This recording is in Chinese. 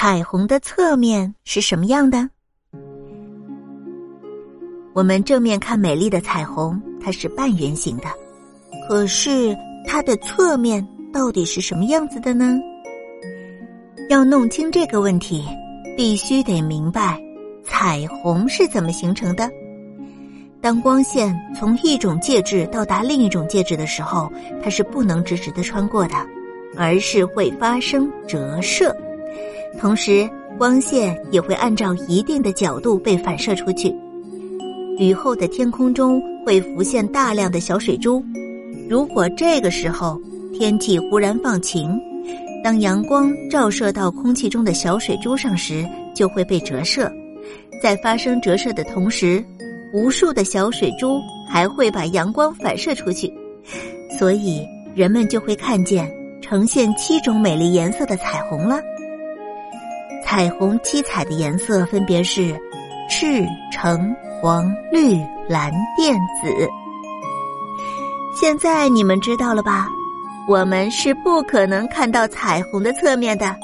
彩虹的侧面是什么样的？我们正面看美丽的彩虹，它是半圆形的。可是它的侧面到底是什么样子的呢？要弄清这个问题，必须得明白彩虹是怎么形成的。当光线从一种介质到达另一种介质的时候，它是不能直直的穿过的，而是会发生折射。同时，光线也会按照一定的角度被反射出去。雨后的天空中会浮现大量的小水珠。如果这个时候天气忽然放晴，当阳光照射到空气中的小水珠上时，就会被折射。在发生折射的同时，无数的小水珠还会把阳光反射出去，所以人们就会看见呈现七种美丽颜色的彩虹了。彩虹七彩的颜色分别是赤、橙、黄、绿、蓝、靛、紫。现在你们知道了吧？我们是不可能看到彩虹的侧面的。